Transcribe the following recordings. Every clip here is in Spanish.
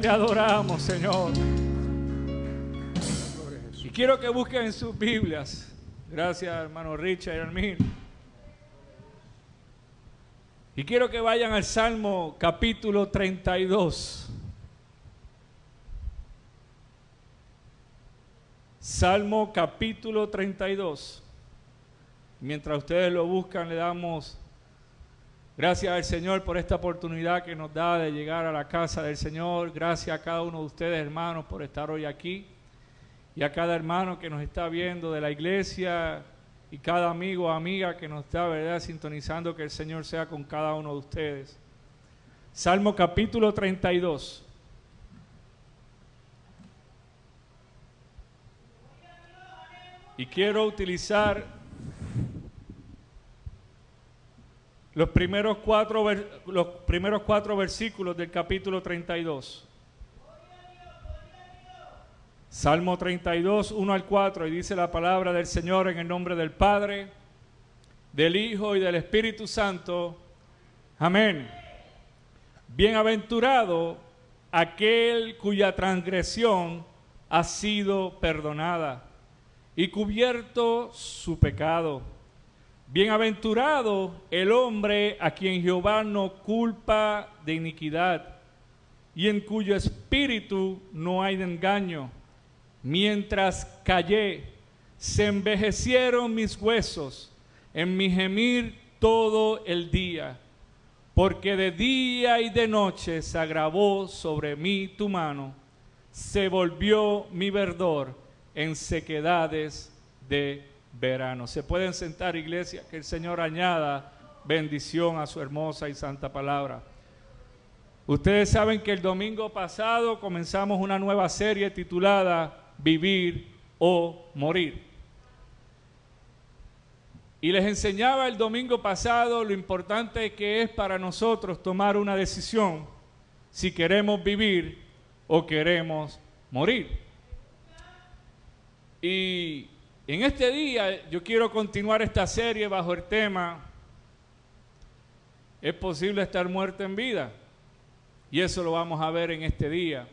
te adoramos, Señor. Y quiero que busquen en sus Biblias. Gracias, hermano Richard y Hermín. Y quiero que vayan al Salmo capítulo 32. Salmo capítulo 32. Mientras ustedes lo buscan, le damos gracias al Señor por esta oportunidad que nos da de llegar a la casa del Señor. Gracias a cada uno de ustedes, hermanos, por estar hoy aquí. Y a cada hermano que nos está viendo de la iglesia, y cada amigo o amiga que nos está, ¿verdad?, sintonizando, que el Señor sea con cada uno de ustedes. Salmo capítulo 32. Y quiero utilizar los primeros cuatro, los primeros cuatro versículos del capítulo 32. Salmo 32, 1 al 4, y dice la palabra del Señor en el nombre del Padre, del Hijo y del Espíritu Santo. Amén. Bienaventurado aquel cuya transgresión ha sido perdonada y cubierto su pecado. Bienaventurado el hombre a quien Jehová no culpa de iniquidad y en cuyo espíritu no hay engaño. Mientras callé, se envejecieron mis huesos en mi gemir todo el día, porque de día y de noche se agravó sobre mí tu mano, se volvió mi verdor en sequedades de verano. Se pueden sentar, iglesia, que el Señor añada bendición a su hermosa y santa palabra. Ustedes saben que el domingo pasado comenzamos una nueva serie titulada vivir o morir. Y les enseñaba el domingo pasado lo importante que es para nosotros tomar una decisión si queremos vivir o queremos morir. Y en este día yo quiero continuar esta serie bajo el tema ¿Es posible estar muerto en vida? Y eso lo vamos a ver en este día.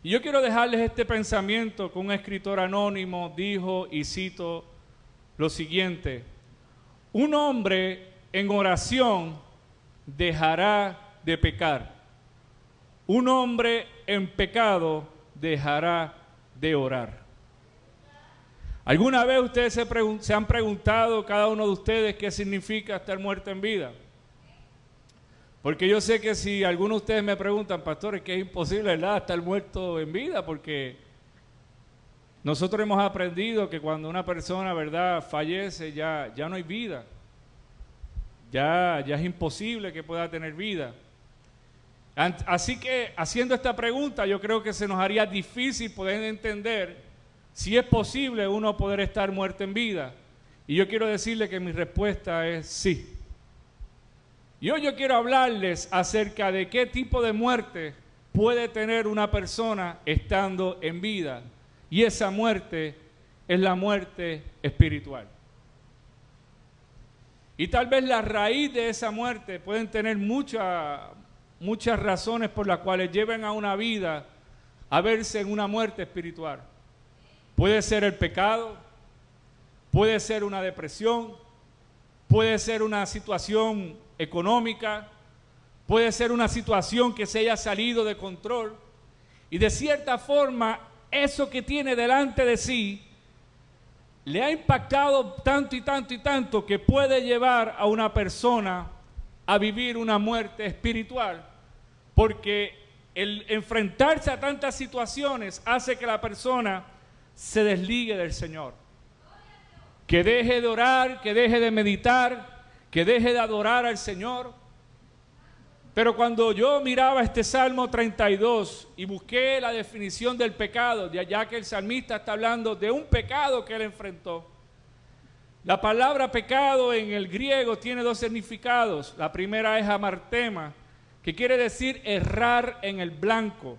Y yo quiero dejarles este pensamiento que un escritor anónimo dijo y cito lo siguiente. Un hombre en oración dejará de pecar. Un hombre en pecado dejará de orar. ¿Alguna vez ustedes se, han preguntado, cada uno de ustedes, qué significa estar muerto en vida? Porque yo sé que si algunos de ustedes me preguntan, pastores, que es imposible, estar muerto en vida, porque nosotros hemos aprendido que cuando una persona, ¿verdad?, fallece, ya, ya no hay vida. Ya, ya es imposible que pueda tener vida. Así que haciendo esta pregunta, yo creo que se nos haría difícil poder entender si es posible uno poder estar muerto en vida. Y yo quiero decirle que mi respuesta es sí. Y hoy yo quiero hablarles acerca de qué tipo de muerte puede tener una persona estando en vida. Y esa muerte es la muerte espiritual. Y tal vez la raíz de esa muerte pueden tener muchas muchas razones por las cuales lleven a una vida a verse en una muerte espiritual. Puede ser el pecado, puede ser una depresión, puede ser una situación económica, puede ser una situación que se haya salido de control. Y de cierta forma eso que tiene delante de sí le ha impactado tanto y tanto y tanto que puede llevar a una persona a vivir una muerte espiritual, porque el enfrentarse a tantas situaciones hace que la persona se desligue del Señor, que deje de orar, que deje de meditar, que deje de adorar al Señor. Pero cuando yo miraba este Salmo 32 y busqué la definición del pecado, allá que el salmista está hablando de un pecado que él enfrentó, la palabra pecado en el griego tiene dos significados. La primera es amartema, que quiere decir errar en el blanco.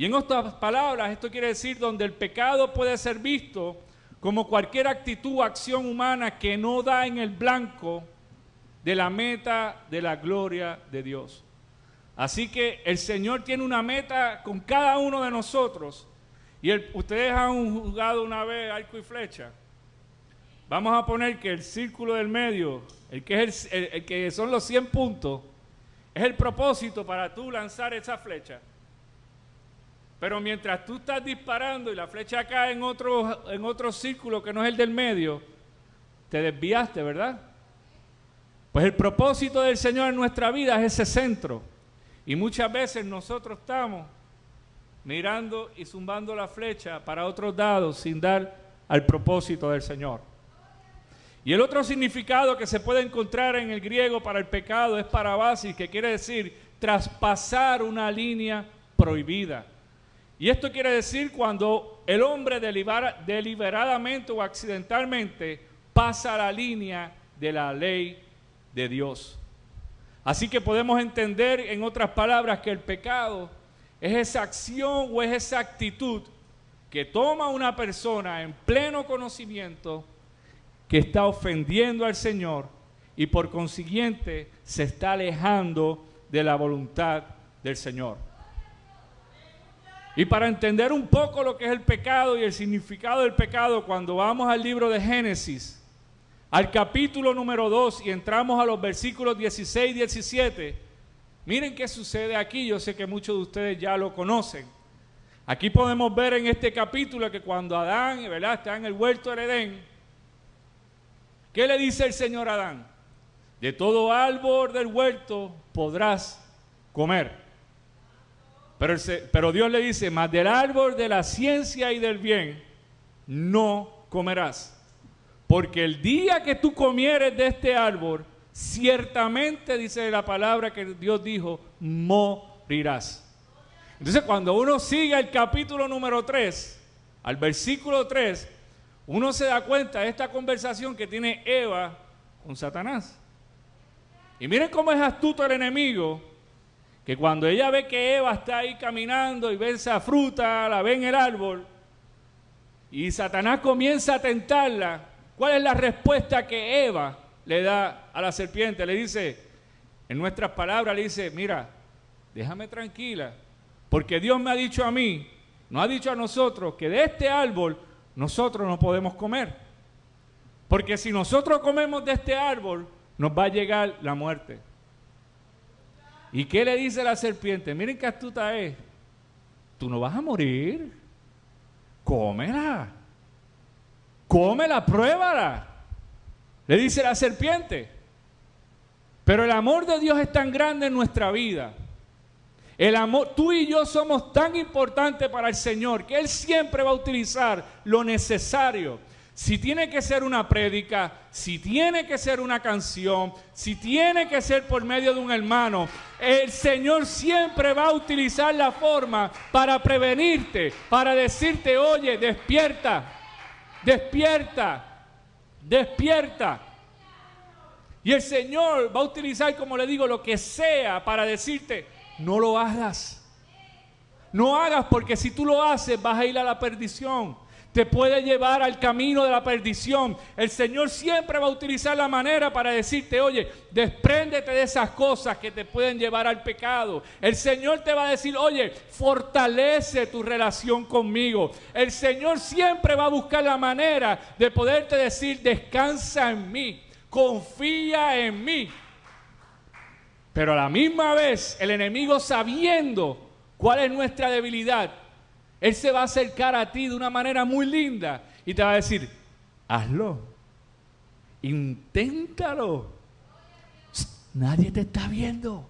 Y en otras palabras, esto quiere decir donde el pecado puede ser visto como cualquier actitud o acción humana que no da en el blanco de la meta de la gloria de Dios. Así que el Señor tiene una meta con cada uno de nosotros. Y ustedes han jugado una vez arco y flecha. Vamos a poner que el círculo del medio, el que, es el, que son los 100 puntos, es el propósito para tú lanzar esa flecha. Pero mientras tú estás disparando y la flecha cae en otro, en otro círculo que no es el del medio, te desviaste, ¿verdad? Pues el propósito del Señor en nuestra vida es ese centro. Y muchas veces nosotros estamos mirando y zumbando la flecha para otros lados sin dar al propósito del Señor. Y el otro significado que se puede encontrar en el griego para el pecado es parabasis, que quiere decir traspasar una línea prohibida. Y esto quiere decir cuando el hombre deliberadamente o accidentalmente pasa la línea de la ley de Dios. Así que podemos entender en otras palabras que el pecado es esa acción o es esa actitud que toma una persona en pleno conocimiento que está ofendiendo al Señor y por consiguiente se está alejando de la voluntad del Señor. Y para entender un poco lo que es el pecado y el significado del pecado, cuando vamos al libro de Génesis, al capítulo número 2 y entramos a los versículos 16 y 17, miren qué sucede aquí. Yo sé que muchos de ustedes ya lo conocen. Aquí podemos ver en este capítulo que cuando Adán ¿verdad? está en el huerto del Edén, ¿qué le dice el Señor a Adán? De todo árbol del huerto podrás comer pero, Dios le dice, más del árbol de la ciencia y del bien no comerás. Porque el día que tú comieres de este árbol, ciertamente dice la palabra que Dios dijo, morirás. Entonces cuando uno sigue el capítulo número 3, al versículo 3, uno se da cuenta de esta conversación que tiene Eva con Satanás. Y miren cómo es astuto el enemigo que cuando ella ve que Eva está ahí caminando y ve esa fruta, la ve en el árbol, y Satanás comienza a tentarla, ¿cuál es la respuesta que Eva le da a la serpiente? Le dice, en nuestras palabras, le dice, mira, déjame tranquila, porque Dios me ha dicho a mí, no ha dicho a nosotros, que de este árbol nosotros no podemos comer. Porque si nosotros comemos de este árbol, nos va a llegar la muerte. ¿Y qué le dice la serpiente? Miren qué astuta es. Tú no vas a morir. Cómela. Cómela, pruébala. Le dice la serpiente. Pero el amor de Dios es tan grande en nuestra vida. El amor, tú y yo somos tan importantes para el Señor que Él siempre va a utilizar lo necesario si tiene que ser una prédica, si tiene que ser una canción, si tiene que ser por medio de un hermano, el Señor siempre va a utilizar la forma para prevenirte, para decirte, oye, despierta, despierta, despierta. Y el Señor va a utilizar, como le digo, lo que sea para decirte, no lo hagas. No hagas porque si tú lo haces vas a ir a la perdición te puede llevar al camino de la perdición. El Señor siempre va a utilizar la manera para decirte, oye, despréndete de esas cosas que te pueden llevar al pecado. El Señor te va a decir, oye, fortalece tu relación conmigo. El Señor siempre va a buscar la manera de poderte decir, descansa en mí, confía en mí. Pero a la misma vez, el enemigo sabiendo cuál es nuestra debilidad, él se va a acercar a ti de una manera muy linda y te va a decir, hazlo, inténtalo. Nadie te está viendo.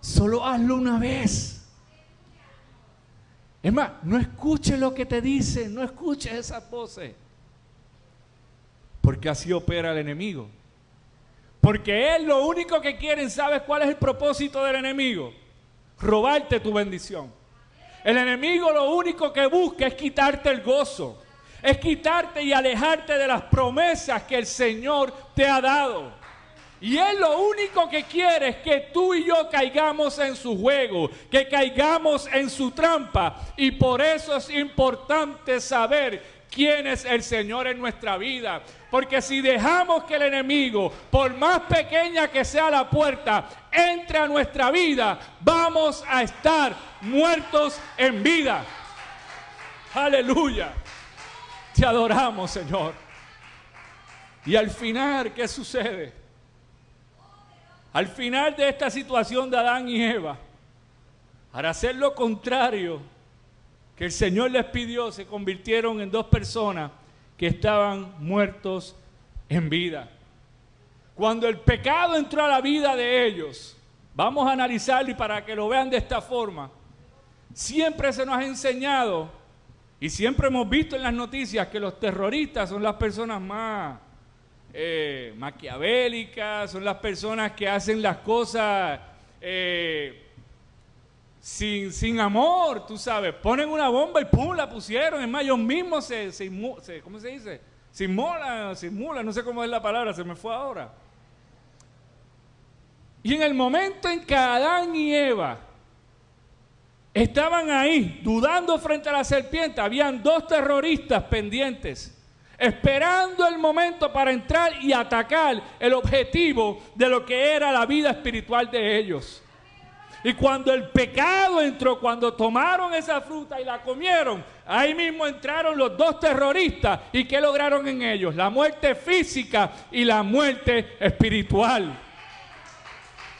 Solo hazlo una vez. Es más, no escuches lo que te dicen, no escuches esas voces. Porque así opera el enemigo. Porque él lo único que quiere, ¿sabes cuál es el propósito del enemigo? Robarte tu bendición. El enemigo lo único que busca es quitarte el gozo, es quitarte y alejarte de las promesas que el Señor te ha dado. Y Él lo único que quiere es que tú y yo caigamos en su juego, que caigamos en su trampa. Y por eso es importante saber quién es el Señor en nuestra vida. Porque si dejamos que el enemigo, por más pequeña que sea la puerta, entre a nuestra vida, vamos a estar muertos en vida. Aleluya. Te adoramos, Señor. Y al final, ¿qué sucede? Al final de esta situación de Adán y Eva, para hacer lo contrario que el Señor les pidió, se convirtieron en dos personas que estaban muertos en vida. Cuando el pecado entró a la vida de ellos, vamos a analizarlo y para que lo vean de esta forma, siempre se nos ha enseñado y siempre hemos visto en las noticias que los terroristas son las personas más eh, maquiavélicas, son las personas que hacen las cosas eh, sin, sin amor, tú sabes. Ponen una bomba y ¡pum! la pusieron. Es más, ellos mismos se, se, ¿cómo se dice? Simulan, simulan, no sé cómo es la palabra, se me fue ahora. Y en el momento en que Adán y Eva estaban ahí dudando frente a la serpiente, habían dos terroristas pendientes esperando el momento para entrar y atacar el objetivo de lo que era la vida espiritual de ellos. Y cuando el pecado entró, cuando tomaron esa fruta y la comieron, ahí mismo entraron los dos terroristas. ¿Y qué lograron en ellos? La muerte física y la muerte espiritual.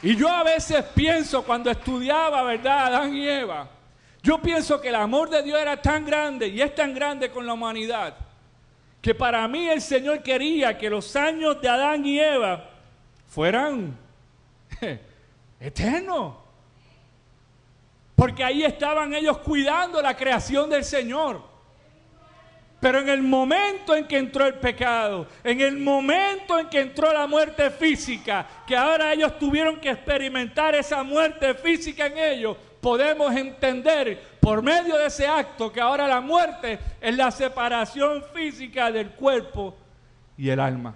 Y yo a veces pienso cuando estudiaba, ¿verdad? Adán y Eva. Yo pienso que el amor de Dios era tan grande y es tan grande con la humanidad que para mí el Señor quería que los años de Adán y Eva fueran eternos. Porque ahí estaban ellos cuidando la creación del Señor. Pero en el momento en que entró el pecado, en el momento en que entró la muerte física, que ahora ellos tuvieron que experimentar esa muerte física en ellos, podemos entender por medio de ese acto que ahora la muerte es la separación física del cuerpo y el alma.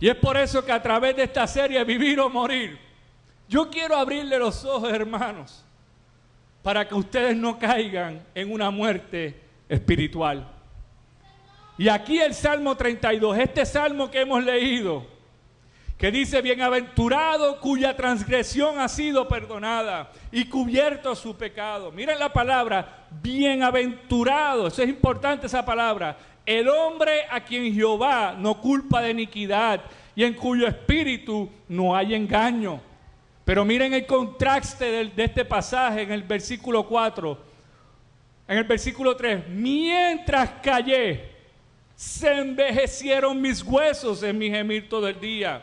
Y es por eso que a través de esta serie Vivir o Morir, yo quiero abrirle los ojos, hermanos, para que ustedes no caigan en una muerte espiritual. Y aquí el Salmo 32, este salmo que hemos leído, que dice, bienaventurado cuya transgresión ha sido perdonada y cubierto su pecado. Miren la palabra, bienaventurado, eso es importante esa palabra. El hombre a quien Jehová no culpa de iniquidad y en cuyo espíritu no hay engaño. Pero miren el contraste de, este pasaje en el versículo 4. En el versículo 3, mientras callé, se envejecieron mis huesos en mi gemir todo el día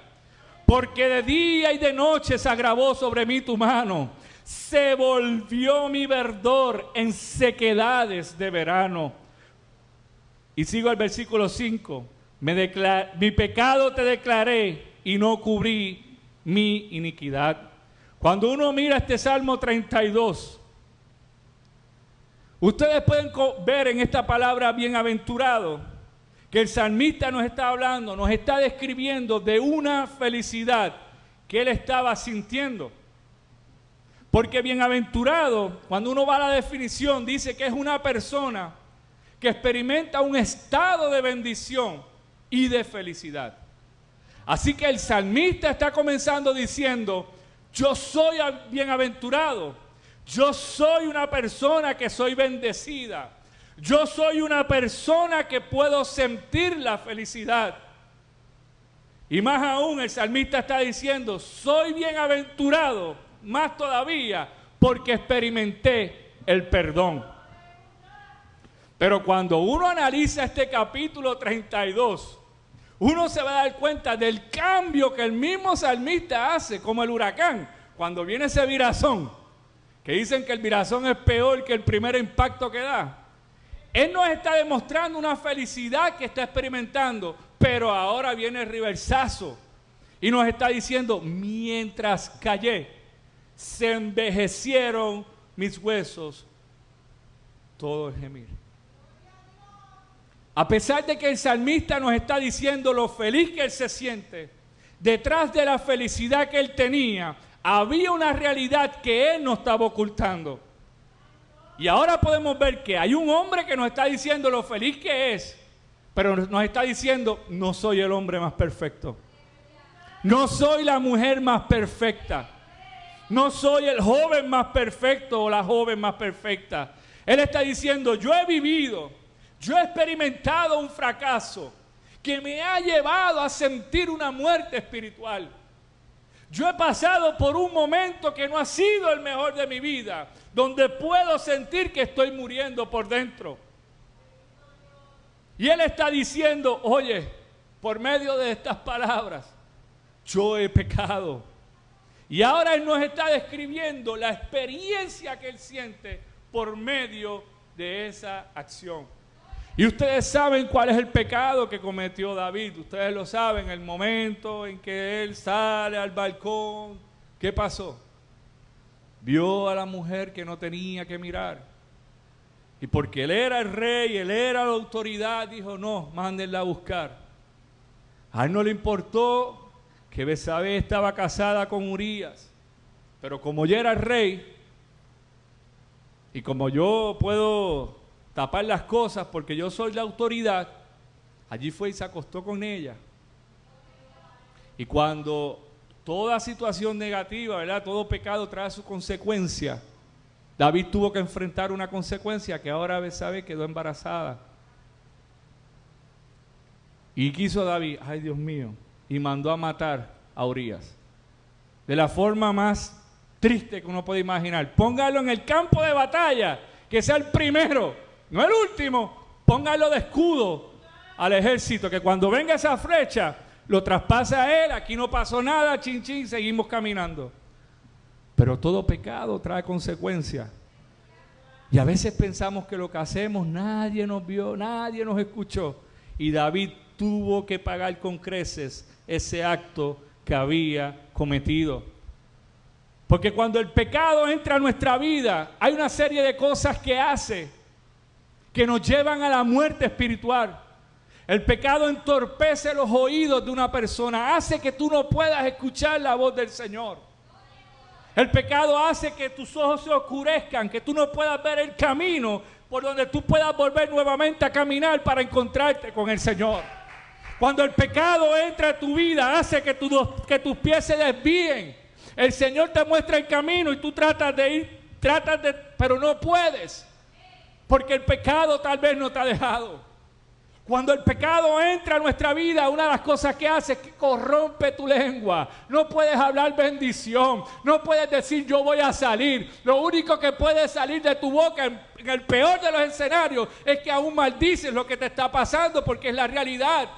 porque de día y de noche se agravó sobre mí tu mano. Se volvió mi verdor en sequedades de verano. Y sigo al versículo 5. mi pecado te declaré y no cubrí mi iniquidad. Cuando uno mira este Salmo 32, ustedes pueden ver en esta palabra bienaventurado que el salmista nos está hablando, nos está describiendo de una felicidad que él estaba sintiendo. Porque bienaventurado, cuando uno va a la definición, dice que es una persona que experimenta un estado de bendición y de felicidad. Así que el salmista está comenzando diciendo, yo soy bienaventurado, yo soy una persona que soy bendecida. Yo soy una persona que puedo sentir la felicidad. Y más aún el salmista está diciendo, soy bienaventurado, más todavía, porque experimenté el perdón. Pero cuando uno analiza este capítulo 32, uno se va a dar cuenta del cambio que el mismo salmista hace, como el huracán, cuando viene ese virazón, que dicen que el virazón es peor que el primer impacto que da. Él nos está demostrando una felicidad que está experimentando, pero ahora viene el reversazo y nos está diciendo, mientras callé, se envejecieron mis huesos, todo el gemir. A pesar de que el salmista nos está diciendo lo feliz que él se siente, detrás de la felicidad que él tenía, había una realidad que él no estaba ocultando. Y ahora podemos ver que hay un hombre que nos está diciendo lo feliz que es, pero nos está diciendo, no soy el hombre más perfecto. No soy la mujer más perfecta. No soy el joven más perfecto o la joven más perfecta. Él está diciendo, yo he vivido, yo he experimentado un fracaso que me ha llevado a sentir una muerte espiritual. Yo he pasado por un momento que no ha sido el mejor de mi vida, donde puedo sentir que estoy muriendo por dentro. Y Él está diciendo, oye, por medio de estas palabras, yo he pecado. Y ahora Él nos está describiendo la experiencia que Él siente por medio de esa acción. Y ustedes saben cuál es el pecado que cometió David. Ustedes lo saben, el momento en que él sale al balcón. ¿Qué pasó? Vio a la mujer que no tenía que mirar. Y porque él era el rey, él era la autoridad, dijo, no, mándenla a buscar. A él no le importó que Besabé estaba casada con Urias. Pero como yo era el rey, y como yo puedo tapar las cosas porque yo soy la autoridad, allí fue y se acostó con ella. Y cuando toda situación negativa, ¿verdad? Todo pecado trae su consecuencia. David tuvo que enfrentar una consecuencia que ahora sabe quedó embarazada. Y quiso David, ay Dios mío, y mandó a matar a Urias. De la forma más triste que uno puede imaginar. Póngalo en el campo de batalla, que sea el primero no el último, póngalo de escudo al ejército, que cuando venga esa flecha, lo traspase a él, aquí no pasó nada, chin chin, seguimos caminando. Pero todo pecado trae consecuencias. Y a veces pensamos que lo que hacemos nadie nos vio, nadie nos escuchó. Y David tuvo que pagar con creces ese acto que había cometido. Porque cuando el pecado entra a nuestra vida, hay una serie de cosas que hace que nos llevan a la muerte espiritual. El pecado entorpece los oídos de una persona, hace que tú no puedas escuchar la voz del Señor. El pecado hace que tus ojos se oscurezcan, que tú no puedas ver el camino por donde tú puedas volver nuevamente a caminar para encontrarte con el Señor. Cuando el pecado entra a tu vida, hace que, que tus pies se desvíen. El Señor te muestra el camino y tú tratas de ir, tratas de, pero no puedes. Porque el pecado tal vez no te ha dejado. Cuando el pecado entra a nuestra vida, una de las cosas que hace es que corrompe tu lengua. No puedes hablar bendición. No puedes decir yo voy a salir. Lo único que puede salir de tu boca en, el peor de los escenarios es que aún maldices lo que te está pasando porque es la realidad.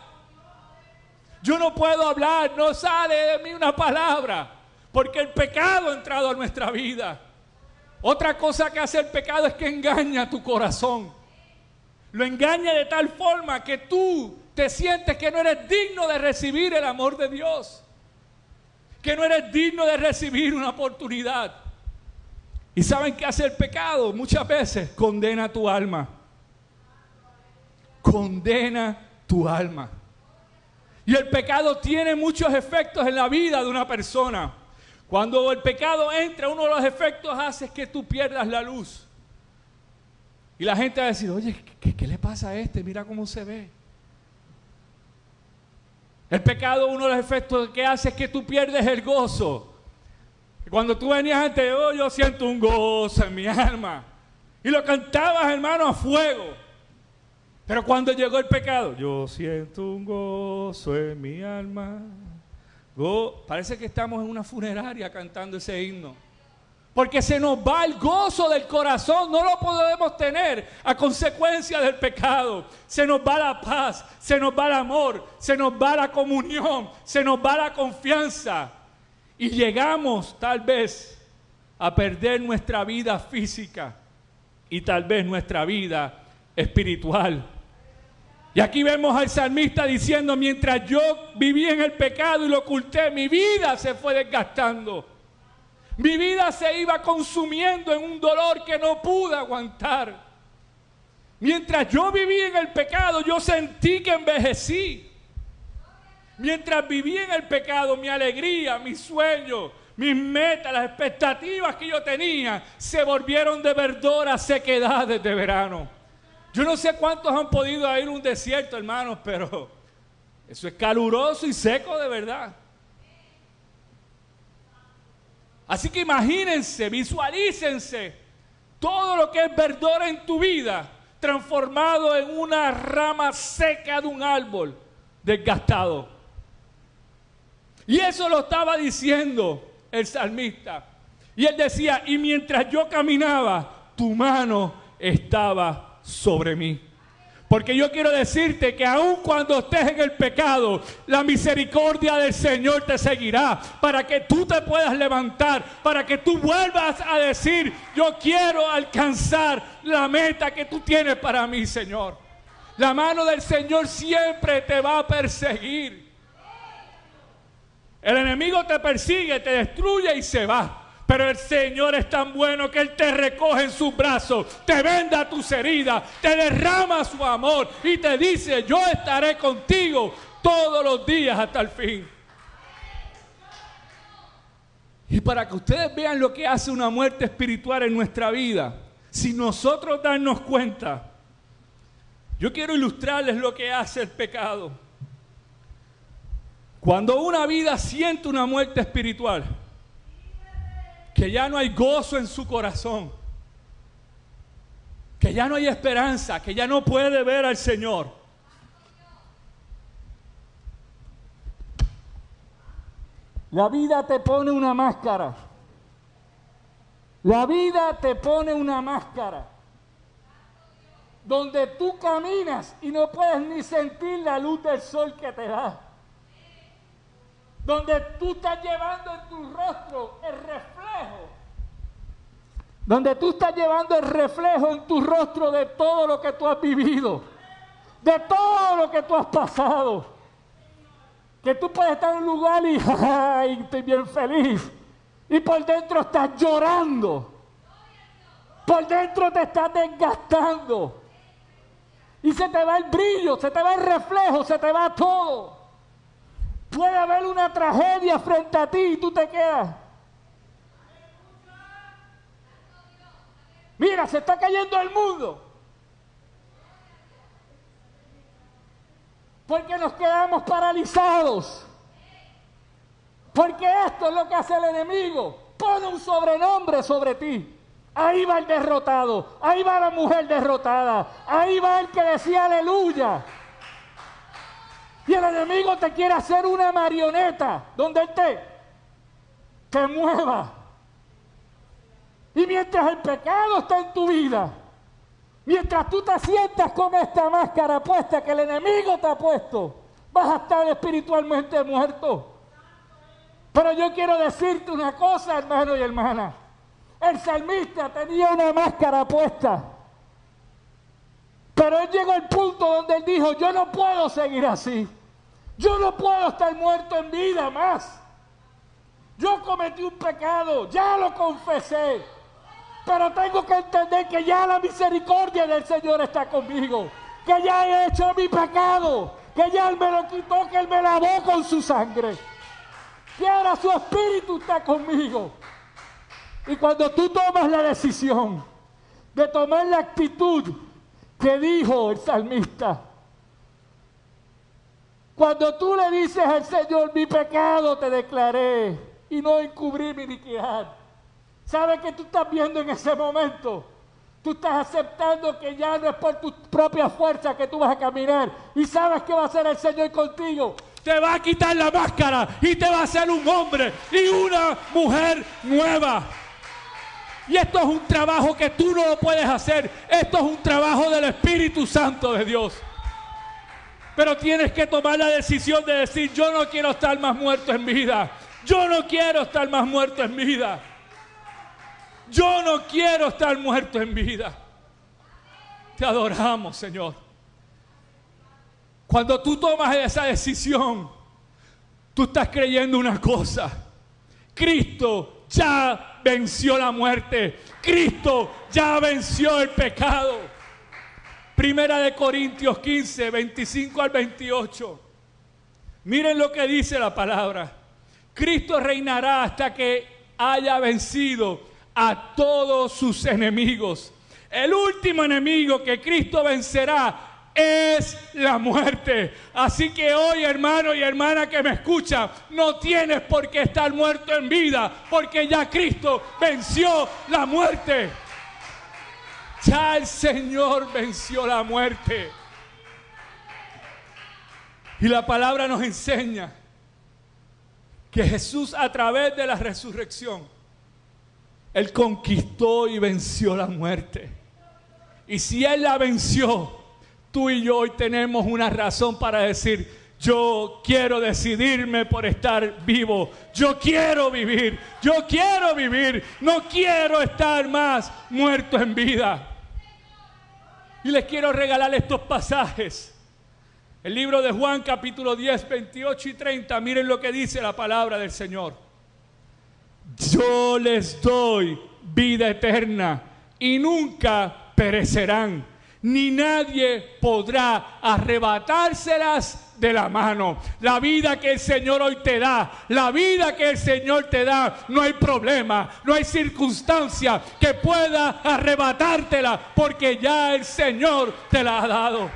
Yo no puedo hablar, no sale de mí una palabra porque el pecado ha entrado a nuestra vida. Otra cosa que hace el pecado es que engaña tu corazón. Lo engaña de tal forma que tú te sientes que no eres digno de recibir el amor de Dios. Que no eres digno de recibir una oportunidad. ¿Y saben qué hace el pecado? Muchas veces condena tu alma. Condena tu alma. Y el pecado tiene muchos efectos en la vida de una persona. Cuando el pecado entra, uno de los efectos hace que tú pierdas la luz. Y la gente va a decir, oye, ¿qué, le pasa a este? Mira cómo se ve. El pecado, uno de los efectos que hace es que tú pierdes el gozo. Cuando tú venías antes, oh, yo siento un gozo en mi alma. Y lo cantabas, hermano, a fuego. Pero cuando llegó el pecado, yo siento un gozo en mi alma parece que estamos en una funeraria cantando ese himno. Porque se nos va el gozo del corazón, no lo podemos tener a consecuencia del pecado. Se nos va la paz, se nos va el amor, se nos va la comunión, se nos va la confianza. Y llegamos tal vez a perder nuestra vida física y tal vez nuestra vida espiritual. Y aquí vemos al salmista diciendo, mientras yo vivía en el pecado y lo oculté, mi vida se fue desgastando. Mi vida se iba consumiendo en un dolor que no pude aguantar. Mientras yo vivía en el pecado, yo sentí que envejecí. Mientras vivía en el pecado, mi alegría, mi sueño, mis metas, las expectativas que yo tenía, se volvieron de verdora sequedades de verano. Yo no sé cuántos han podido ir a un desierto, hermanos, pero eso es caluroso y seco de verdad. Así que imagínense, visualícense todo lo que es verdor en tu vida transformado en una rama seca de un árbol desgastado. Y eso lo estaba diciendo el salmista. Y él decía, y mientras yo caminaba, tu mano estaba sobre mí. Porque yo quiero decirte que aun cuando estés en el pecado, la misericordia del Señor te seguirá para que tú te puedas levantar, para que tú vuelvas a decir, yo quiero alcanzar la meta que tú tienes para mí, Señor. La mano del Señor siempre te va a perseguir. El enemigo te persigue, te destruye y se va. Pero el Señor es tan bueno que Él te recoge en sus brazos, te venda tus heridas, te derrama su amor y te dice, yo estaré contigo todos los días hasta el fin. Y para que ustedes vean lo que hace una muerte espiritual en nuestra vida, si nosotros darnos cuenta, yo quiero ilustrarles lo que hace el pecado. Cuando una vida siente una muerte espiritual, que ya no hay gozo en su corazón, que ya no hay esperanza, que ya no puede ver al Señor. La vida te pone una máscara. La vida te pone una máscara. Donde tú caminas y no puedes ni sentir la luz del sol que te da donde tú estás llevando en tu rostro el reflejo, donde tú estás llevando el reflejo en tu rostro de todo lo que tú has vivido, de todo lo que tú has pasado. Que tú puedes estar en un lugar y, ay, estoy bien feliz. Y por dentro estás llorando. Por dentro te estás desgastando. Y se te va el brillo, se te va el reflejo, se te va todo. Puede haber una tragedia frente a ti y tú te quedas. Mira, se está cayendo el mundo. Porque nos quedamos paralizados. Porque esto es lo que hace el enemigo. Pone un sobrenombre sobre ti. Ahí va el derrotado. Ahí va la mujer derrotada. Ahí va el que decía aleluya. Y el enemigo te quiere hacer una marioneta donde él te, te mueva. Y mientras el pecado está en tu vida, mientras tú te sientas con esta máscara puesta que el enemigo te ha puesto, vas a estar espiritualmente muerto. Pero yo quiero decirte una cosa, hermano y hermana. El salmista tenía una máscara puesta. Pero él llegó al punto donde él dijo, yo no puedo seguir así. Yo no puedo estar muerto en vida más. Yo cometí un pecado, ya lo confesé. Pero tengo que entender que ya la misericordia del Señor está conmigo. Que ya he hecho mi pecado. Que ya Él me lo quitó, que Él me lavó con su sangre. Que ahora su espíritu está conmigo. Y cuando tú tomas la decisión de tomar la actitud que dijo el salmista, cuando tú le dices al Señor, mi pecado te declaré y no encubrí mi iniquidad. ¿Sabes qué tú estás viendo en ese momento? Tú estás aceptando que ya no es por tu propia fuerza que tú vas a caminar. Y sabes que va a hacer el Señor contigo. Te va a quitar la máscara y te va a hacer un hombre y una mujer nueva. Y esto es un trabajo que tú no lo puedes hacer. Esto es un trabajo del Espíritu Santo de Dios. Pero tienes que tomar la decisión de decir, yo no quiero estar más muerto en vida. Yo no quiero estar más muerto en vida. Yo no quiero estar muerto en vida. Te adoramos, Señor. Cuando tú tomas esa decisión, tú estás creyendo una cosa. Cristo ya venció la muerte. Cristo ya venció el pecado. Primera de Corintios 15, 25 al 28. Miren lo que dice la palabra. Cristo reinará hasta que haya vencido a todos sus enemigos. El último enemigo que Cristo vencerá es la muerte. Así que hoy, hermano y hermana que me escucha, no tienes por qué estar muerto en vida, porque ya Cristo venció la muerte. Ya el Señor venció la muerte. Y la palabra nos enseña que Jesús a través de la resurrección, Él conquistó y venció la muerte. Y si Él la venció, tú y yo hoy tenemos una razón para decir, yo quiero decidirme por estar vivo. Yo quiero vivir. Yo quiero vivir. No quiero estar más muerto en vida. Y les quiero regalar estos pasajes. El libro de Juan capítulo 10, 28 y 30. Miren lo que dice la palabra del Señor. Yo les doy vida eterna y nunca perecerán ni nadie podrá arrebatárselas de la mano. La vida que el Señor hoy te da, la vida que el Señor te da, no hay problema, no hay circunstancia que pueda arrebatártela, porque ya el Señor te la ha dado.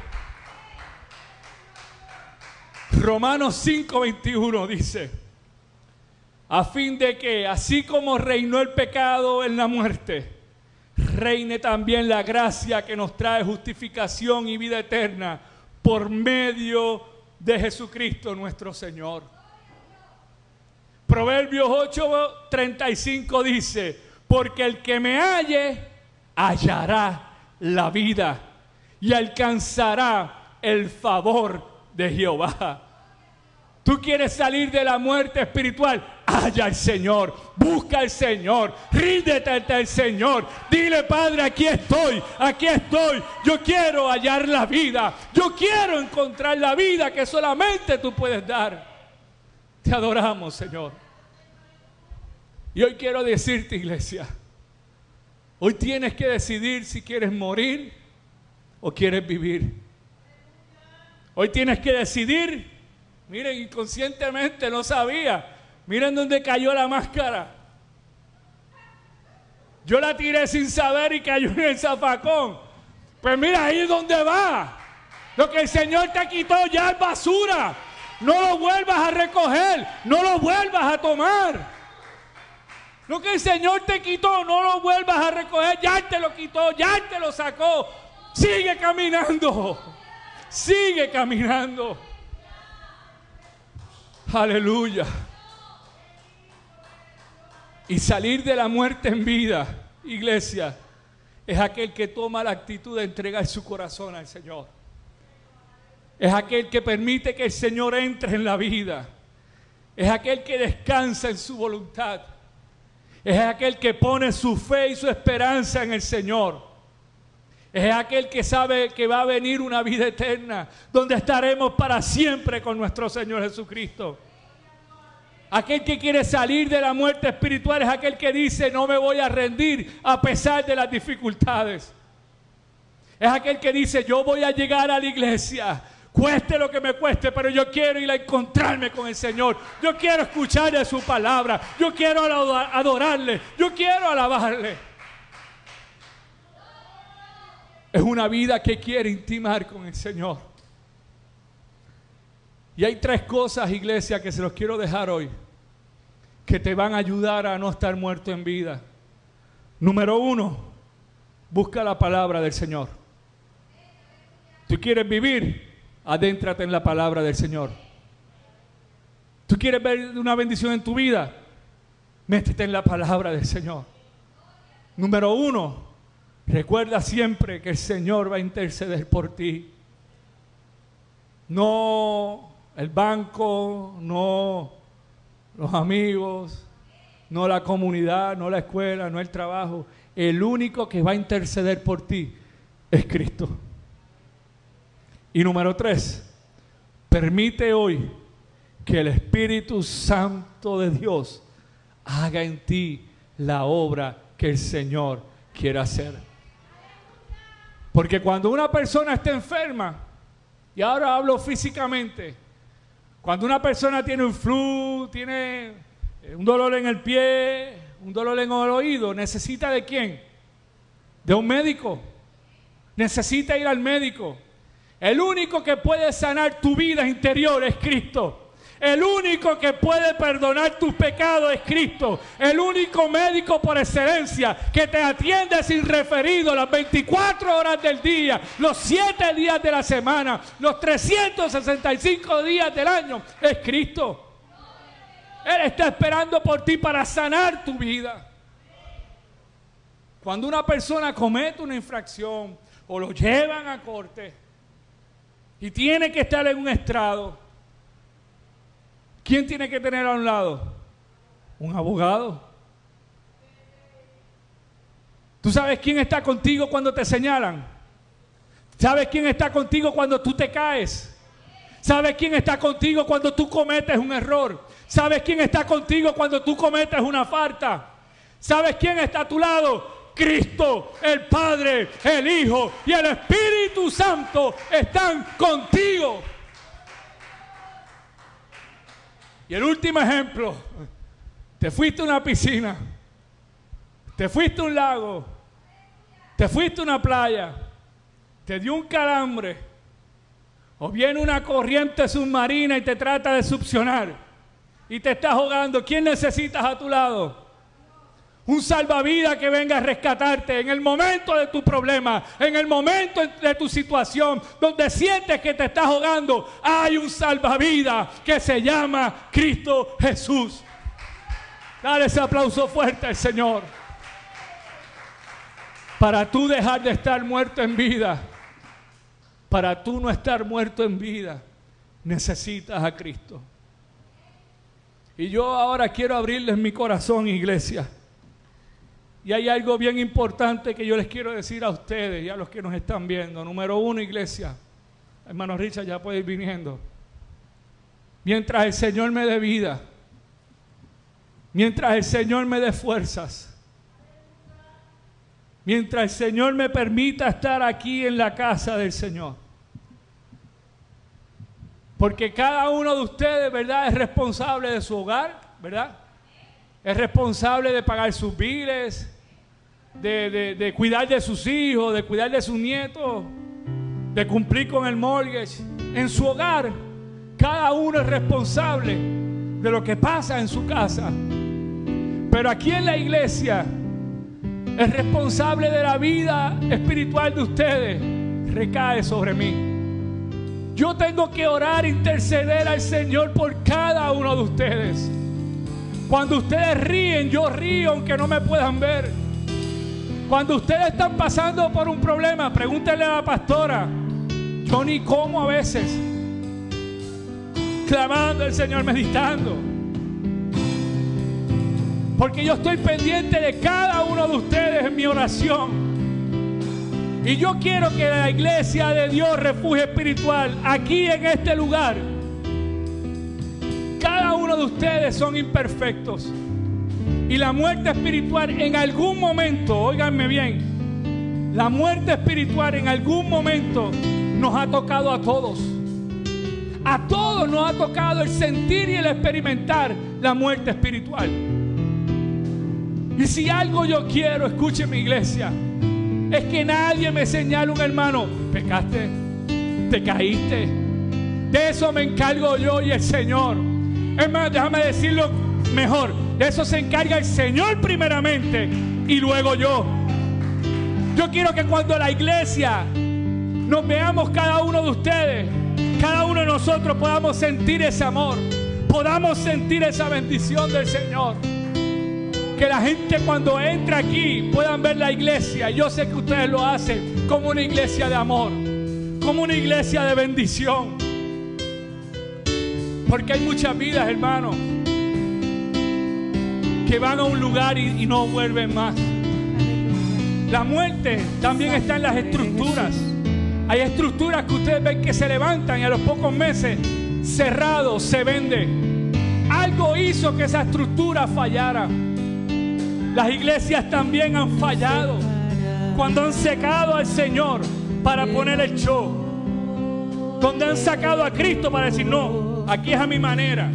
Romanos 5:21 dice, a fin de que así como reinó el pecado en la muerte, reine también la gracia que nos trae justificación y vida eterna por medio de Jesucristo nuestro Señor. Proverbios 8:35 dice, porque el que me halle hallará la vida y alcanzará el favor de Jehová. Tú quieres salir de la muerte espiritual. Haya al Señor, busca al Señor, ríndete ante el Señor. Dile, Padre, aquí estoy, aquí estoy. Yo quiero hallar la vida. Yo quiero encontrar la vida que solamente tú puedes dar. Te adoramos, Señor. Y hoy quiero decirte, iglesia, hoy tienes que decidir si quieres morir o quieres vivir. Hoy tienes que decidir Miren, inconscientemente no sabía. Miren dónde cayó la máscara. Yo la tiré sin saber y cayó en el zafacón. Pues mira, ahí donde va. Lo que el Señor te quitó ya es basura. No lo vuelvas a recoger. No lo vuelvas a tomar. Lo que el Señor te quitó, no lo vuelvas a recoger. Ya te lo quitó, ya te lo sacó. Sigue caminando. Sigue caminando. Aleluya. Y salir de la muerte en vida, iglesia, es aquel que toma la actitud de entregar su corazón al Señor. Es aquel que permite que el Señor entre en la vida. Es aquel que descansa en su voluntad. Es aquel que pone su fe y su esperanza en el Señor. Es aquel que sabe que va a venir una vida eterna, donde estaremos para siempre con nuestro Señor Jesucristo. Aquel que quiere salir de la muerte espiritual es aquel que dice, no me voy a rendir a pesar de las dificultades. Es aquel que dice, yo voy a llegar a la iglesia, cueste lo que me cueste, pero yo quiero ir a encontrarme con el Señor. Yo quiero escucharle su palabra. Yo quiero adorarle. Yo quiero alabarle. Es una vida que quiere intimar con el Señor. Y hay tres cosas, iglesia, que se los quiero dejar hoy, que te van a ayudar a no estar muerto en vida. Número uno, busca la palabra del Señor. ¿Tú quieres vivir? Adéntrate en la palabra del Señor. ¿Tú quieres ver una bendición en tu vida? Métete en la palabra del Señor. Número uno, Recuerda siempre que el Señor va a interceder por ti. No el banco, no los amigos, no la comunidad, no la escuela, no el trabajo. El único que va a interceder por ti es Cristo. Y número tres, permite hoy que el Espíritu Santo de Dios haga en ti la obra que el Señor quiere hacer. Porque cuando una persona está enferma, y ahora hablo físicamente, Cuando una persona tiene un flu, tiene eh, un dolor en el pie, un dolor en el oído, necesita de quién? De un médico. Necesita ir al médico. El único que puede sanar tu vida interior es Cristo. El único que puede perdonar tus pecados es Cristo. El único médico por excelencia que te atiende sin referido las 24 horas del día, los 7 días de la semana, los 365 días del año es Cristo. Él está esperando por ti para sanar tu vida. Cuando una persona comete una infracción o lo llevan a corte y tiene que estar en un estrado, ¿quién tiene que tener a un lado? Un abogado. ¿Tú sabes quién está contigo cuando te señalan? ¿Sabes quién está contigo cuando tú te caes? ¿Sabes quién está contigo cuando tú cometes un error? ¿Sabes quién está contigo cuando tú cometes una falta? ¿Sabes quién está a tu lado? Cristo, el Padre, el Hijo y el Espíritu Santo están contigo. Y el último ejemplo, te fuiste a una piscina, te fuiste a un lago, te fuiste a una playa, te dio un calambre, o viene una corriente submarina y te trata de succionar y te estás ahogando, ¿quién necesitas a tu lado? Un salvavidas que venga a rescatarte en el momento de tu problema, en el momento de tu situación, donde sientes que te estás ahogando. Hay un salvavidas que se llama Cristo Jesús. Dale ese aplauso fuerte al Señor. Para tú dejar de estar muerto en vida, para tú no estar muerto en vida, necesitas a Cristo. Y yo ahora quiero abrirles mi corazón, iglesia. Y hay algo bien importante que yo les quiero decir a ustedes y a los que nos están viendo. Número uno, iglesia. Hermano Richard, ya puede ir viniendo. Mientras el Señor me dé vida, mientras el Señor me dé fuerzas, mientras el Señor me permita estar aquí en la casa del Señor, porque cada uno de ustedes, ¿verdad? Es responsable de su hogar, ¿verdad? Es responsable de pagar sus biles, de, cuidar de sus hijos, de cuidar de sus nietos, de cumplir con el mortgage. En su hogar, cada uno es responsable de lo que pasa en su casa. Pero aquí en la iglesia, el responsable de la vida espiritual de ustedes recae sobre mí. Yo tengo que orar, interceder al Señor por cada uno de ustedes. Cuando ustedes ríen, yo río aunque no me puedan ver. Cuando ustedes están pasando por un problema, pregúntenle a la pastora. Yo ni como a veces. Clamando al Señor, meditando. Porque yo estoy pendiente de cada uno de ustedes en mi oración. Y yo quiero que la iglesia de Dios, refugio espiritual, aquí en este lugar, cada uno de ustedes son imperfectos. Y la muerte espiritual en algún momento, óiganme bien, la muerte espiritual en algún momento nos ha tocado a todos. A todos nos ha tocado el sentir y el experimentar la muerte espiritual. Y si algo yo quiero, escuche mi iglesia, es que nadie me señale un hermano, pecaste, te caíste. De eso me encargo yo y el Señor. Hermano, déjame decirlo mejor. De eso se encarga el Señor primeramente y luego yo. Yo quiero que cuando la iglesia nos veamos cada uno de ustedes, cada uno de nosotros podamos sentir ese amor, podamos sentir esa bendición del Señor que la gente cuando entra aquí puedan ver la iglesia. Yo sé que ustedes lo hacen como una iglesia de amor, como una iglesia de bendición. Porque hay muchas vidas, hermanos, que van a un lugar y, no vuelven más. La muerte también está en las estructuras. Hay estructuras que ustedes ven que se levantan y a los pocos meses cerrados se vende. Algo hizo que esa estructura fallara. Las iglesias también han fallado cuando han secado al Señor para poner el show. Donde han sacado a Cristo para decir, no, Aquí es a mi manera.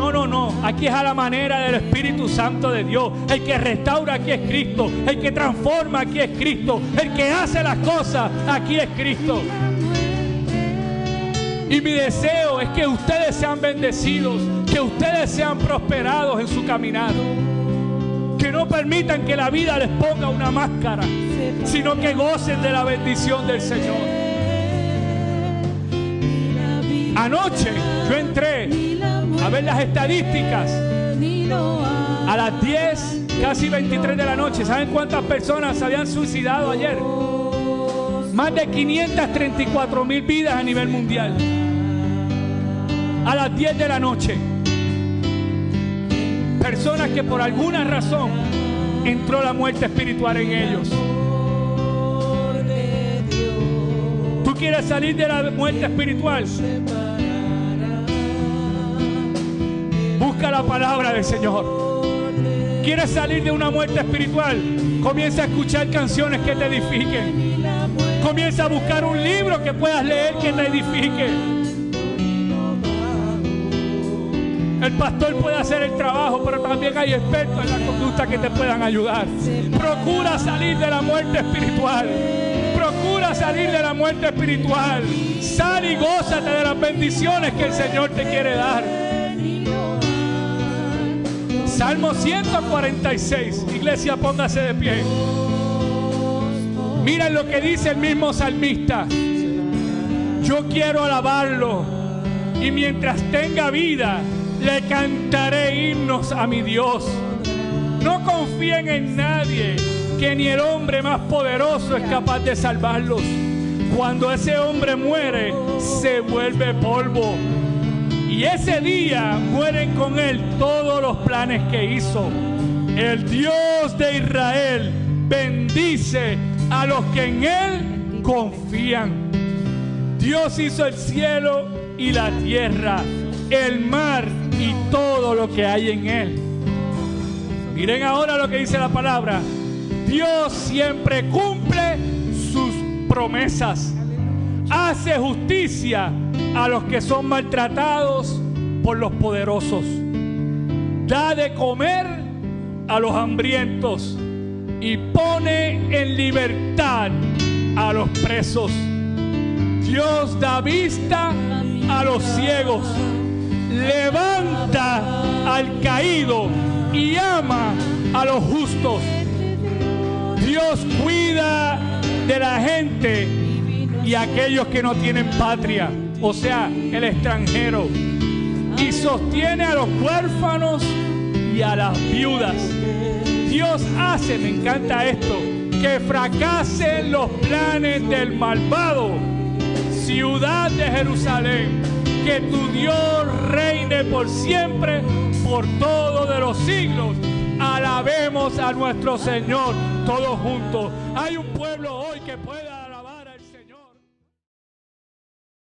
No, no, no. Aquí es a la manera del Espíritu Santo de Dios. El que restaura aquí es Cristo. El que transforma aquí es Cristo. El que hace las cosas aquí es Cristo. Y mi deseo es que ustedes sean bendecidos, que ustedes sean prosperados en su caminar. Que no permitan que la vida les ponga una máscara, sino que gocen de la bendición del Señor. Anoche yo entré a ver las estadísticas a las 10, casi 23 de la noche. ¿Saben cuántas personas se habían suicidado ayer? Más de 534 mil vidas a nivel mundial. A las 10 de la noche. Personas que por alguna razón entró la muerte espiritual en ellos. ¿Tú quieres salir de la muerte espiritual? La palabra del Señor. ¿Quieres salir de una muerte espiritual? Comienza a escuchar canciones que te edifiquen. Comienza a buscar un libro que puedas leer que te edifique. El pastor puede hacer el trabajo, pero también hay expertos en la conducta que te puedan ayudar. Procura salir de la muerte espiritual. Procura salir de la muerte espiritual. Sal y gózate de las bendiciones que el Señor te quiere dar. Salmo 146. Iglesia, póngase de pie. Miren lo que dice el mismo salmista. Yo quiero alabarlo y mientras tenga vida le cantaré himnos a mi Dios. No confíen en nadie, que ni el hombre más poderoso es capaz de salvarlos. Cuando ese hombre muere, se vuelve polvo. Y ese día mueren con él todos los planes que hizo. El Dios de Israel bendice a los que en Él confían. Dios hizo el cielo y la tierra, el mar y todo lo que hay en Él. Miren ahora lo que dice la palabra. Dios siempre cumple sus promesas. Hace justicia a los que son maltratados por los poderosos. Da de comer a los hambrientos y pone en libertad a los presos. Dios da vista a los ciegos, levanta al caído y ama a los justos. Dios cuida de la gente y aquellos que no tienen patria, o sea, el extranjero. Y sostiene a los huérfanos y a las viudas. Dios hace, me encanta esto, que fracasen los planes del malvado. Ciudad de Jerusalén, que tu Dios reine por siempre, por todos de los siglos. Alabemos a nuestro Señor todos juntos. Hay un pueblo hoy que pueda